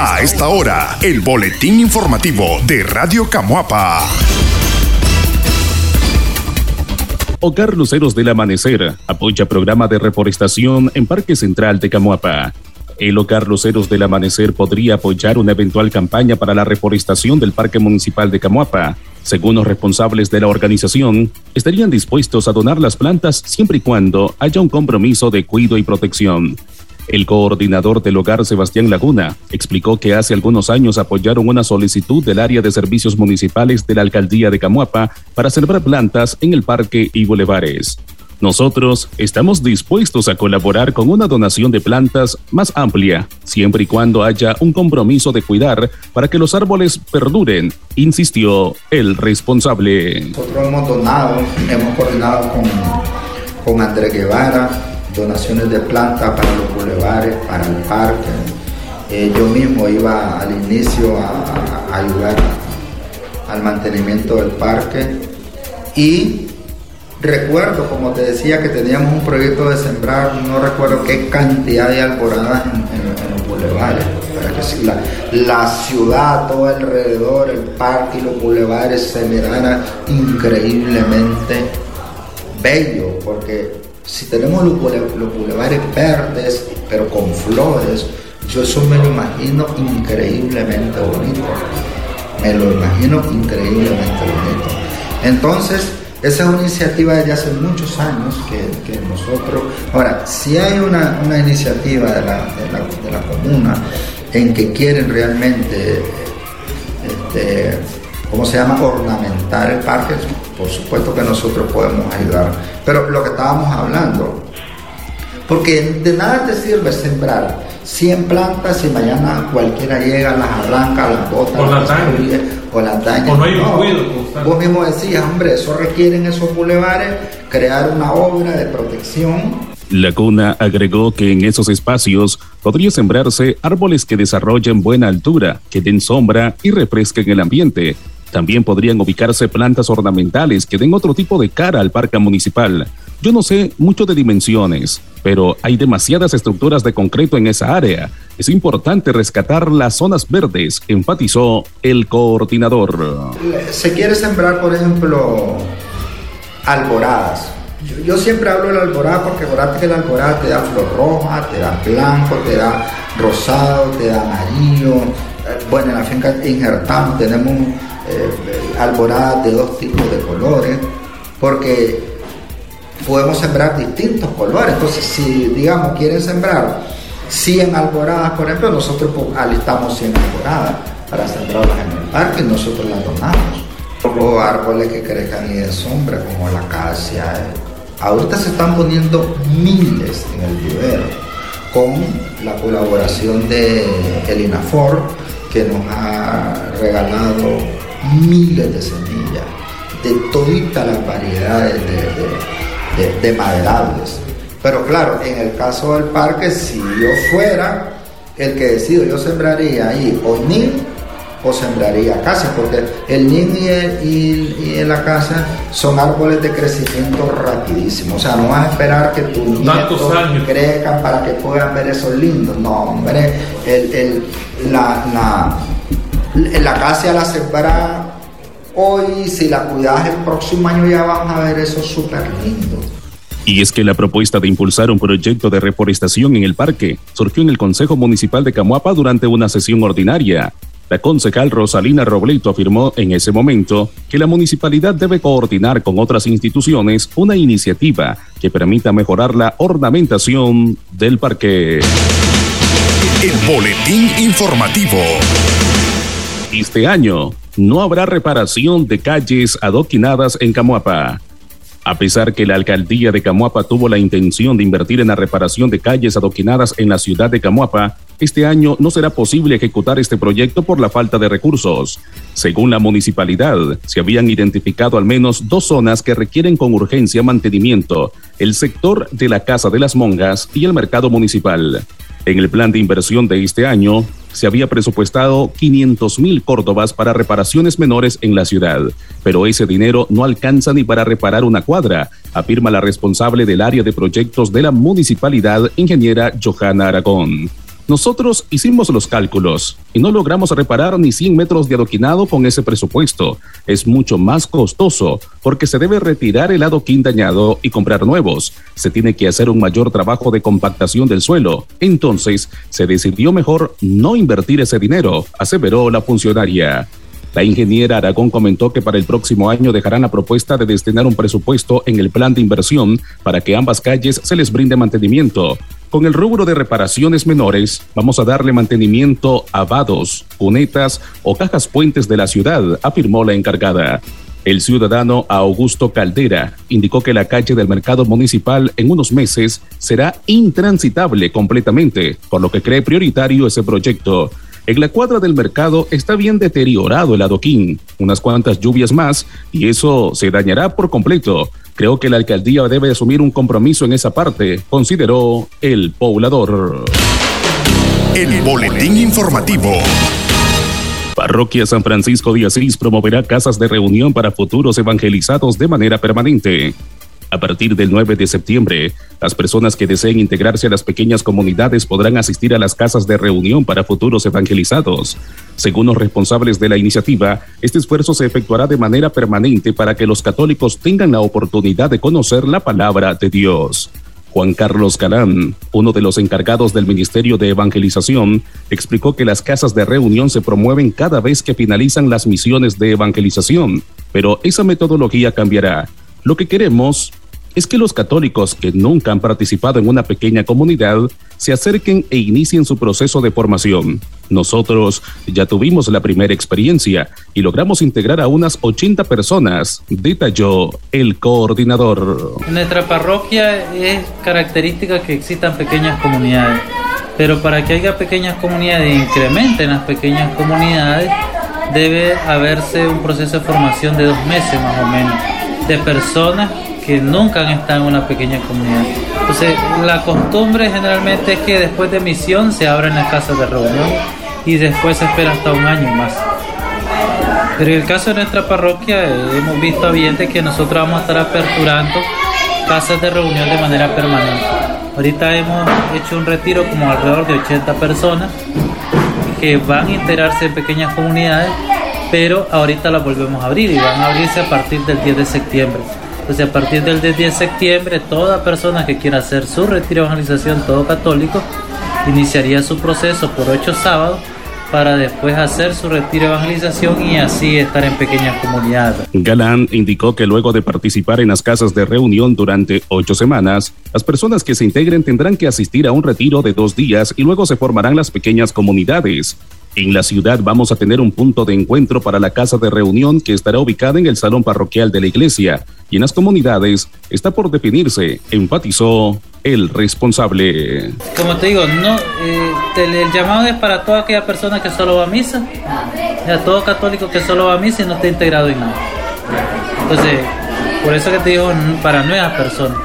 A esta hora, el boletín informativo de Radio Camuapa. Hogar Luceros del Amanecer apoya programa de reforestación en Parque Central de Camuapa. El Hogar Luceros del Amanecer podría apoyar una eventual campaña para la reforestación del Parque Municipal de Camuapa. Según los responsables de la organización, estarían dispuestos a donar las plantas siempre y cuando haya un compromiso de cuidado y protección. El coordinador del hogar, Sebastián Laguna, explicó que hace algunos años apoyaron una solicitud del área de servicios municipales de la alcaldía de Camuapa para celebrar plantas en el parque y bulevares. Nosotros estamos dispuestos a colaborar con una donación de plantas más amplia, siempre y cuando haya un compromiso de cuidar para que los árboles perduren, insistió el responsable. Nosotros hemos donado, hemos coordinado con, con Andrés Guevara, donaciones de plantas para los bulevares, para el parque. Eh, yo mismo iba al inicio a, ayudar al mantenimiento del parque y recuerdo, como te decía, que teníamos un proyecto de sembrar, no recuerdo qué cantidad de alboradas en, los bulevares, para que la, la, ciudad, todo alrededor, el parque y los bulevares se miraran increíblemente bello, porque si tenemos los, bulevares verdes, pero con flores, yo eso me lo imagino increíblemente bonito. Me lo imagino increíblemente bonito. Entonces, esa es una iniciativa de hace muchos años que, nosotros... Ahora, si hay una, iniciativa de la, de, la, comuna en que quieren realmente, este, ¿cómo se llama?, ornamentar el parque, por supuesto que nosotros podemos ayudar. Pero lo que estábamos hablando, porque de nada te sirve sembrar 100 plantas y mañana cualquiera llega, las arranca, las bota, o las daña. O las daña. O no hay un cuidado Vos mismo decías, hombre, eso requieren esos bulevares, crear una obra de protección Laguna agregó que en esos espacios podría sembrarse árboles que desarrollen buena altura, que den sombra y refresquen el ambiente, también podrían ubicarse plantas ornamentales que den otro tipo de cara al parque municipal. Yo no sé mucho de dimensiones, pero hay demasiadas estructuras de concreto en esa área. Es importante rescatar las zonas verdes, enfatizó el coordinador. Se quiere sembrar, por ejemplo, alboradas. Yo, siempre hablo de la alborada porque acordate que la alborada te da flor roja, te da blanco, te da rosado, te da amarillo. Eh, bueno, en la finca injertamos, tenemos eh, alboradas de dos tipos de colores, porque podemos sembrar distintos colores. Entonces, si, digamos, quieren sembrar 100 alboradas, por ejemplo, nosotros pues, alistamos 100 alboradas para sembrarlas en el parque y nosotros las donamos. Los árboles que crezcan y de sombra, como la acacia. Ahorita se están poniendo miles en el vivero con la colaboración de el que nos ha regalado miles de semillas de todas las variedades de, maderables. Pero claro, en el caso del parque, si yo fuera el que decido, yo sembraría ahí o nin o sembraría casa, porque el nin y, en la casa son árboles de crecimiento rapidísimo. O sea, no vas a esperar que tu nietos crezcan para que puedan ver esos lindos. No, hombre, el, la, la la casa la sembra hoy, si la cuidas el próximo año ya vamos a ver eso súper lindo. Y es que la propuesta de impulsar un proyecto de reforestación en el parque surgió en el Consejo Municipal de Camuapa durante una sesión ordinaria. La concejal Rosalina Robleto afirmó en ese momento que la municipalidad debe coordinar con otras instituciones una iniciativa que permita mejorar la ornamentación del parque. El boletín informativo. Este año no habrá reparación de calles adoquinadas en Camuapa. A pesar que la alcaldía de Camuapa tuvo la intención de invertir en la reparación de calles adoquinadas en la ciudad de Camuapa, este año no será posible ejecutar este proyecto por la falta de recursos. Según la municipalidad, se habían identificado al menos dos zonas que requieren con urgencia mantenimiento, el sector de la Casa de las Mongas y el mercado municipal. En el plan de inversión de este año, se había presupuestado 500 mil córdobas para reparaciones menores en la ciudad, pero ese dinero no alcanza ni para reparar una cuadra, afirma la responsable del área de proyectos de la municipalidad, ingeniera Johanna Aragón. Nosotros hicimos los cálculos y no logramos reparar ni 100 metros de adoquinado con ese presupuesto. Es mucho más costoso porque se debe retirar el adoquín dañado y comprar nuevos. Se tiene que hacer un mayor trabajo de compactación del suelo. Entonces, se decidió mejor no invertir ese dinero, aseveró la funcionaria. La ingeniera Aragón comentó que para el próximo año dejarán la propuesta de destinar un presupuesto en el plan de inversión para que ambas calles se les brinde mantenimiento. Con el rubro de reparaciones menores, vamos a darle mantenimiento a vados, cunetas o cajas puentes de la ciudad, afirmó la encargada. El ciudadano Augusto Caldera indicó que la calle del mercado municipal en unos meses será intransitable completamente, por lo que cree prioritario ese proyecto. En la cuadra del mercado está bien deteriorado el adoquín, unas cuantas lluvias más y eso se dañará por completo. Creo que la alcaldía debe asumir un compromiso en esa parte, consideró el poblador. El boletín informativo. Parroquia San Francisco de Asís promoverá casas de reunión para futuros evangelizados de manera permanente. A partir del 9 de septiembre, las personas que deseen integrarse a las pequeñas comunidades podrán asistir a las casas de reunión para futuros evangelizados. Según los responsables de la iniciativa, este esfuerzo se efectuará de manera permanente para que los católicos tengan la oportunidad de conocer la palabra de Dios. Juan Carlos Galán, uno de los encargados del Ministerio de Evangelización, explicó que las casas de reunión se promueven cada vez que finalizan las misiones de evangelización, pero esa metodología cambiará. Lo que queremos es que los católicos que nunca han participado en una pequeña comunidad se acerquen e inicien su proceso de formación. Nosotros ya tuvimos la primera experiencia y logramos integrar a unas 80 personas, detalló el coordinador. Nuestra parroquia es característica que existan pequeñas comunidades, pero para que haya pequeñas comunidades e incrementen las pequeñas comunidades, debe haberse un proceso de formación de dos meses más o menos, de personas que nunca han estado en una pequeña comunidad. Entonces, la costumbre generalmente es que después de misión se abren las casas de reunión y después se espera hasta un año más. Pero en el caso de nuestra parroquia eh, hemos visto bien que nosotros vamos a estar aperturando casas de reunión de manera permanente. Ahorita hemos hecho un retiro como alrededor de 80 personas que van a integrarse en pequeñas comunidades, pero ahorita las volvemos a abrir y van a abrirse a partir del 10 de septiembre. Entonces a partir del 10 de septiembre, toda persona que quiera hacer su retiro de evangelización, todo católico, iniciaría su proceso por ocho sábados para después hacer su retiro de evangelización y así estar en pequeñas comunidades. Galán indicó que luego de participar en las casas de reunión durante ocho semanas, las personas que se integren tendrán que asistir a un retiro de dos días y luego se formarán las pequeñas comunidades. En la ciudad vamos a tener un punto de encuentro para la casa de reunión que estará ubicada en el salón parroquial de la iglesia y en las comunidades está por definirse, enfatizó el responsable. Como te digo, eh, el llamado es para toda aquella persona que solo va a misa, a todo católico que solo va a misa y no está integrado en nada. Entonces, por eso que te digo, para nuevas personas.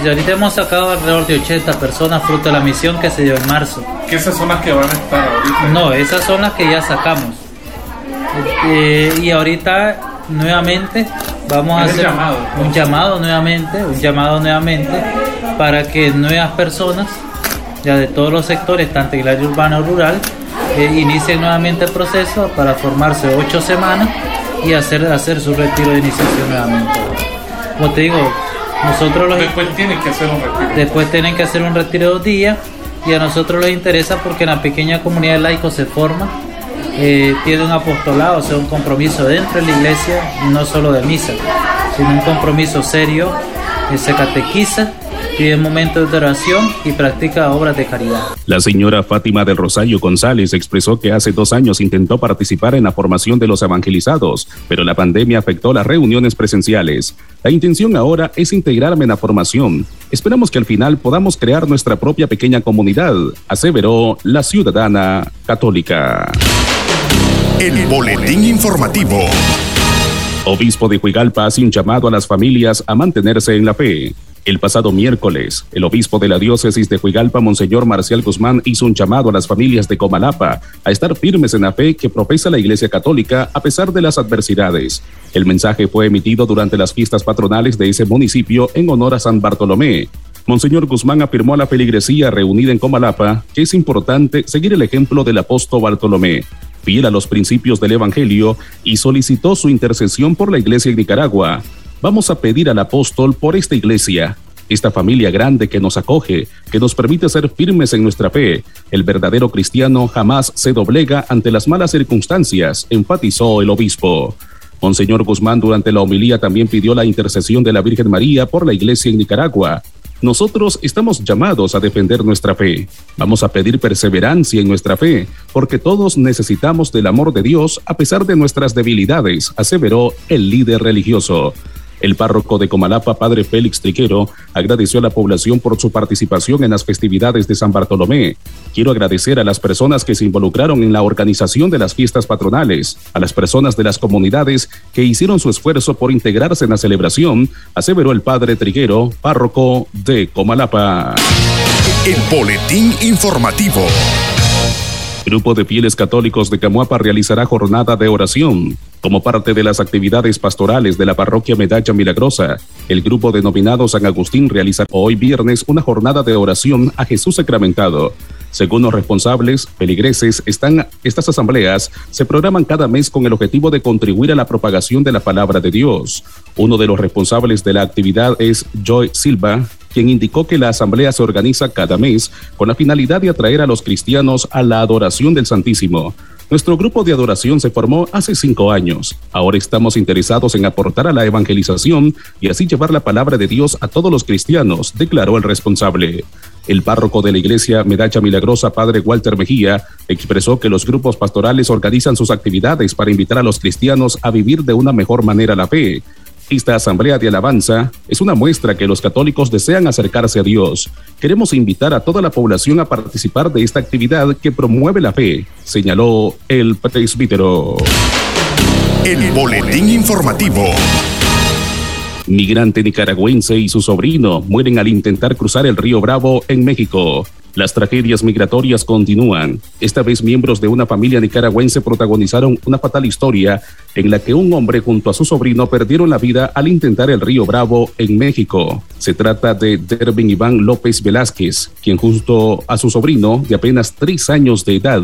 Y ahorita hemos sacado alrededor de 80 personas fruto de la misión que se dio en marzo. ¿Qué esas son las que van a estar ahorita? No, esas son las que ya sacamos. Eh, y ahorita nuevamente vamos a hacer llamado, un llamado nuevamente, un llamado nuevamente para que nuevas personas, ya de todos los sectores, tanto en el área urbana o rural, eh, inicien nuevamente el proceso para formarse ocho semanas y hacer, hacer su retiro de iniciación nuevamente. Como te digo, nosotros los Después tienen que hacer un retiro. Después tienen que hacer un retiro de dos días y a nosotros les interesa porque en la pequeña comunidad de laicos se forma, eh, tiene un apostolado, o sea, un compromiso dentro de la iglesia, no solo de misa, sino un compromiso serio, eh, se catequiza pide momentos de oración y practica obras de caridad. La señora Fátima del Rosario González expresó que hace dos años intentó participar en la formación de los evangelizados, pero la pandemia afectó las reuniones presenciales. La intención ahora es integrarme en la formación. Esperamos que al final podamos crear nuestra propia pequeña comunidad, aseveró la ciudadana católica. El boletín informativo. Obispo de Huigalpa hace un llamado a las familias a mantenerse en la fe. El pasado miércoles, el obispo de la diócesis de Huigalpa, Monseñor Marcial Guzmán, hizo un llamado a las familias de Comalapa a estar firmes en la fe que profesa la Iglesia Católica a pesar de las adversidades. El mensaje fue emitido durante las fiestas patronales de ese municipio en honor a San Bartolomé. Monseñor Guzmán afirmó a la feligresía reunida en Comalapa que es importante seguir el ejemplo del apóstol Bartolomé, fiel a los principios del Evangelio, y solicitó su intercesión por la iglesia en Nicaragua. Vamos a pedir al apóstol por esta iglesia, esta familia grande que nos acoge, que nos permite ser firmes en nuestra fe. El verdadero cristiano jamás se doblega ante las malas circunstancias, enfatizó el obispo. Monseñor Guzmán durante la homilía también pidió la intercesión de la Virgen María por la iglesia en Nicaragua. Nosotros estamos llamados a defender nuestra fe. Vamos a pedir perseverancia en nuestra fe, porque todos necesitamos del amor de Dios a pesar de nuestras debilidades, aseveró el líder religioso. El párroco de Comalapa, padre Félix Triquero, agradeció a la población por su participación en las festividades de San Bartolomé. Quiero agradecer a las personas que se involucraron en la organización de las fiestas patronales, a las personas de las comunidades que hicieron su esfuerzo por integrarse en la celebración, aseveró el padre Triguero, párroco de Comalapa. El boletín informativo. Grupo de fieles católicos de Camuapa realizará jornada de oración. Como parte de las actividades pastorales de la parroquia Medalla Milagrosa, el grupo denominado San Agustín realiza hoy viernes una jornada de oración a Jesús sacramentado. Según los responsables peligreses, están, estas asambleas se programan cada mes con el objetivo de contribuir a la propagación de la palabra de Dios. Uno de los responsables de la actividad es Joy Silva, quien indicó que la asamblea se organiza cada mes con la finalidad de atraer a los cristianos a la adoración del Santísimo. Nuestro grupo de adoración se formó hace cinco años. Ahora estamos interesados en aportar a la evangelización y así llevar la palabra de Dios a todos los cristianos, declaró el responsable. El párroco de la iglesia Medalla Milagrosa, padre Walter Mejía, expresó que los grupos pastorales organizan sus actividades para invitar a los cristianos a vivir de una mejor manera la fe esta asamblea de alabanza es una muestra que los católicos desean acercarse a Dios. Queremos invitar a toda la población a participar de esta actividad que promueve la fe, señaló el presbítero. El boletín informativo. Migrante nicaragüense y su sobrino mueren al intentar cruzar el río Bravo en México. Las tragedias migratorias continúan. Esta vez miembros de una familia nicaragüense protagonizaron una fatal historia en la que un hombre junto a su sobrino perdieron la vida al intentar el río Bravo en México. Se trata de Dervin Iván López Velázquez, quien junto a su sobrino de apenas tres años de edad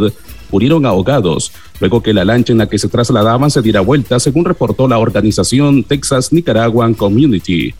murieron ahogados luego que la lancha en la que se trasladaban se diera vuelta, según reportó la organización Texas Nicaraguan Community.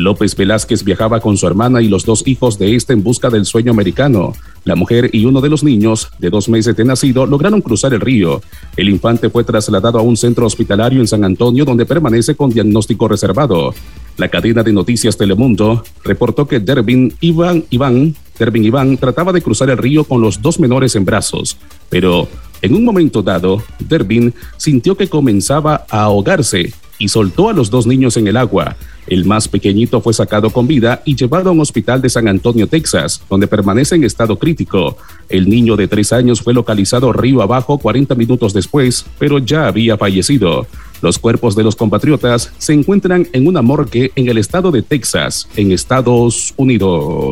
López Velázquez viajaba con su hermana y los dos hijos de este en busca del sueño americano. La mujer y uno de los niños, de dos meses de nacido, lograron cruzar el río. El infante fue trasladado a un centro hospitalario en San Antonio donde permanece con diagnóstico reservado. La cadena de noticias Telemundo reportó que Dervin Iván, Iván, Dervin Iván trataba de cruzar el río con los dos menores en brazos, pero en un momento dado, Dervin sintió que comenzaba a ahogarse y soltó a los dos niños en el agua. El más pequeñito fue sacado con vida y llevado a un hospital de San Antonio, Texas, donde permanece en estado crítico. El niño de tres años fue localizado río abajo 40 minutos después, pero ya había fallecido. Los cuerpos de los compatriotas se encuentran en una morgue en el estado de Texas, en Estados Unidos.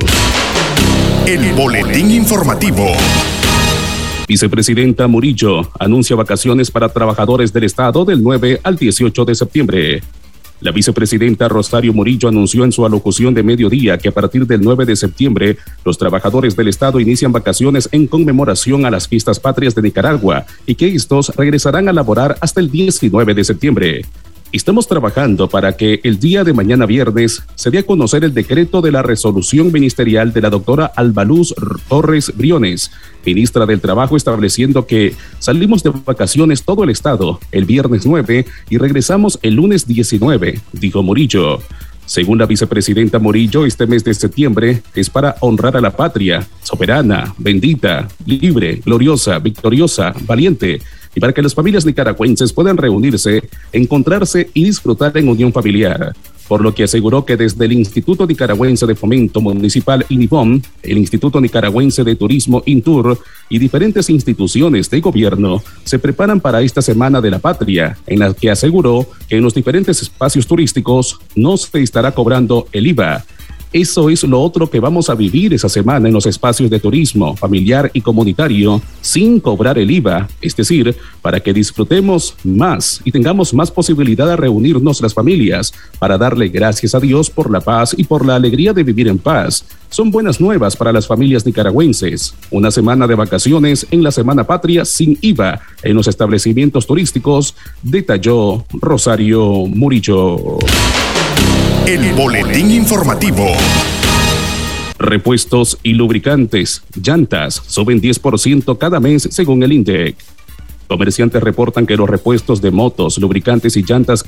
El boletín informativo. Vicepresidenta Murillo anuncia vacaciones para trabajadores del Estado del 9 al 18 de septiembre. La vicepresidenta Rosario Murillo anunció en su alocución de mediodía que a partir del 9 de septiembre los trabajadores del Estado inician vacaciones en conmemoración a las fiestas patrias de Nicaragua y que estos regresarán a laborar hasta el 19 de septiembre. Estamos trabajando para que el día de mañana viernes se dé a conocer el decreto de la resolución ministerial de la doctora Albaluz Torres Briones, ministra del Trabajo, estableciendo que salimos de vacaciones todo el estado el viernes 9 y regresamos el lunes 19, dijo Murillo. Según la vicepresidenta Morillo, este mes de septiembre es para honrar a la patria, soberana, bendita, libre, gloriosa, victoriosa, valiente, para que las familias nicaragüenses puedan reunirse, encontrarse y disfrutar en unión familiar. Por lo que aseguró que desde el Instituto Nicaragüense de Fomento Municipal INIFOM, el Instituto Nicaragüense de Turismo INTUR y diferentes instituciones de gobierno se preparan para esta Semana de la Patria, en la que aseguró que en los diferentes espacios turísticos no se estará cobrando el IVA Eso es lo otro que vamos a vivir esa semana en los espacios de turismo familiar y comunitario sin cobrar el IVA, es decir, para que disfrutemos más y tengamos más posibilidad de reunirnos las familias para darle gracias a Dios por la paz y por la alegría de vivir en paz. Son buenas nuevas para las familias nicaragüenses. Una semana de vacaciones en la Semana Patria sin IVA en los establecimientos turísticos, detalló Rosario Murillo. El boletín informativo. Repuestos y lubricantes, llantas, suben 10% cada mes según el INDEC. Comerciantes reportan que los repuestos de motos, lubricantes y llantas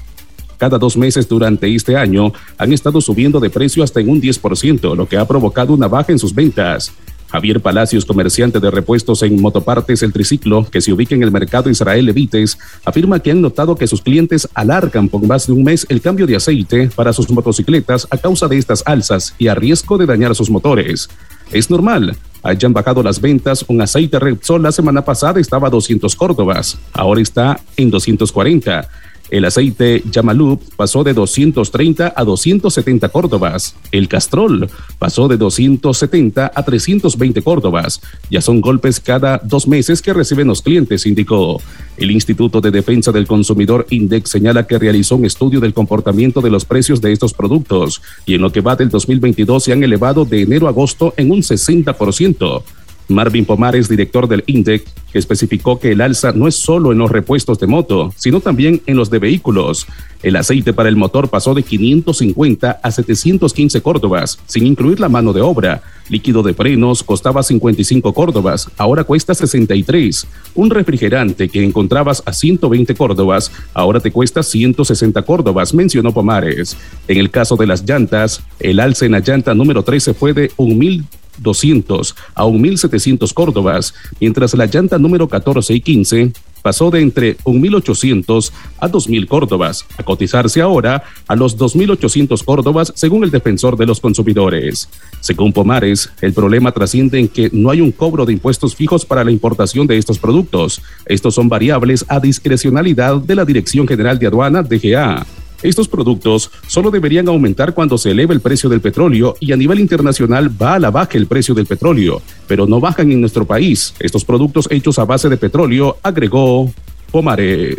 cada dos meses durante este año han estado subiendo de precio hasta en un 10%, lo que ha provocado una baja en sus ventas. Javier Palacios, comerciante de repuestos en Motopartes El Triciclo, que se ubica en el mercado Israel Levites, afirma que han notado que sus clientes alargan por más de un mes el cambio de aceite para sus motocicletas a causa de estas alzas y a riesgo de dañar sus motores. Es normal, hayan bajado las ventas. Un aceite Repsol la semana pasada estaba a 200 córdobas, ahora está en 240. El aceite Yamalup pasó de 230 a 270 córdobas. El Castrol pasó de 270 a 320 córdobas. Ya son golpes cada dos meses que reciben los clientes, indicó. El Instituto de Defensa del Consumidor Index señala que realizó un estudio del comportamiento de los precios de estos productos y en lo que va del 2022 se han elevado de enero a agosto en un 60%. Marvin Pomares, director del INDEC, especificó que el alza no es solo en los repuestos de moto, sino también en los de vehículos. El aceite para el motor pasó de 550 a 715 córdobas, sin incluir la mano de obra. Líquido de frenos costaba 55 córdobas, ahora cuesta 63. Un refrigerante que encontrabas a 120 córdobas, ahora te cuesta 160 córdobas, mencionó Pomares. En el caso de las llantas, el alza en la llanta número 13 fue de 1.000 200 a 1.700 córdobas, mientras la llanta número 14 y 15 pasó de entre 1.800 a 2.000 córdobas, a cotizarse ahora a los 2.800 córdobas según el defensor de los consumidores. Según Pomares, el problema trasciende en que no hay un cobro de impuestos fijos para la importación de estos productos. Estos son variables a discrecionalidad de la Dirección General de Aduana, DGA. Estos productos solo deberían aumentar cuando se eleve el precio del petróleo y a nivel internacional va a la baja el precio del petróleo, pero no bajan en nuestro país. Estos productos hechos a base de petróleo, agregó Pomares.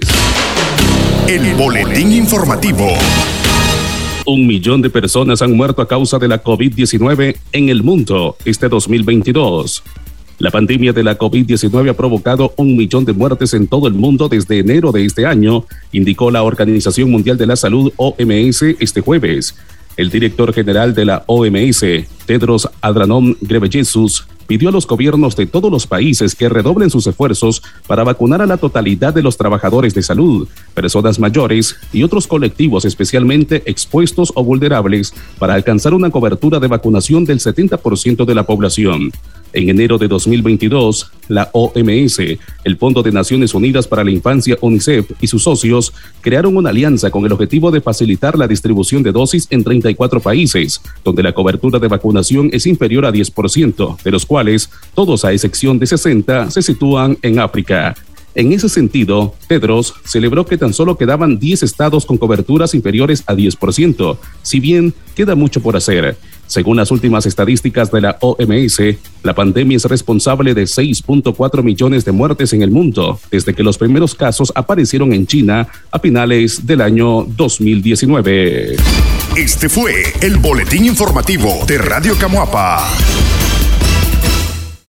El boletín informativo. Un millón de personas han muerto a causa de la COVID-19 en el mundo este 2022. La pandemia de la COVID-19 ha provocado un millón de muertes en todo el mundo desde enero de este año, indicó la Organización Mundial de la Salud OMS este jueves. El director general de la OMS, Tedros Adhanom Ghebreyesus, pidió a los gobiernos de todos los países que redoblen sus esfuerzos para vacunar a la totalidad de los trabajadores de salud, personas mayores y otros colectivos especialmente expuestos o vulnerables para alcanzar una cobertura de vacunación del 70% de la población. En enero de 2022, la OMS, el Fondo de Naciones Unidas para la Infancia UNICEF y sus socios crearon una alianza con el objetivo de facilitar la distribución de dosis en 34 países, donde la cobertura de vacunación es inferior a 10%, de los cuales todos a excepción de 60 se sitúan en África. En ese sentido, Tedros celebró que tan solo quedaban 10 estados con coberturas inferiores a 10%, si bien queda mucho por hacer. Según las últimas estadísticas de la OMS, la pandemia es responsable de 6.4 millones de muertes en el mundo desde que los primeros casos aparecieron en China a finales del año 2019. Este fue el boletín informativo de Radio Camuapa.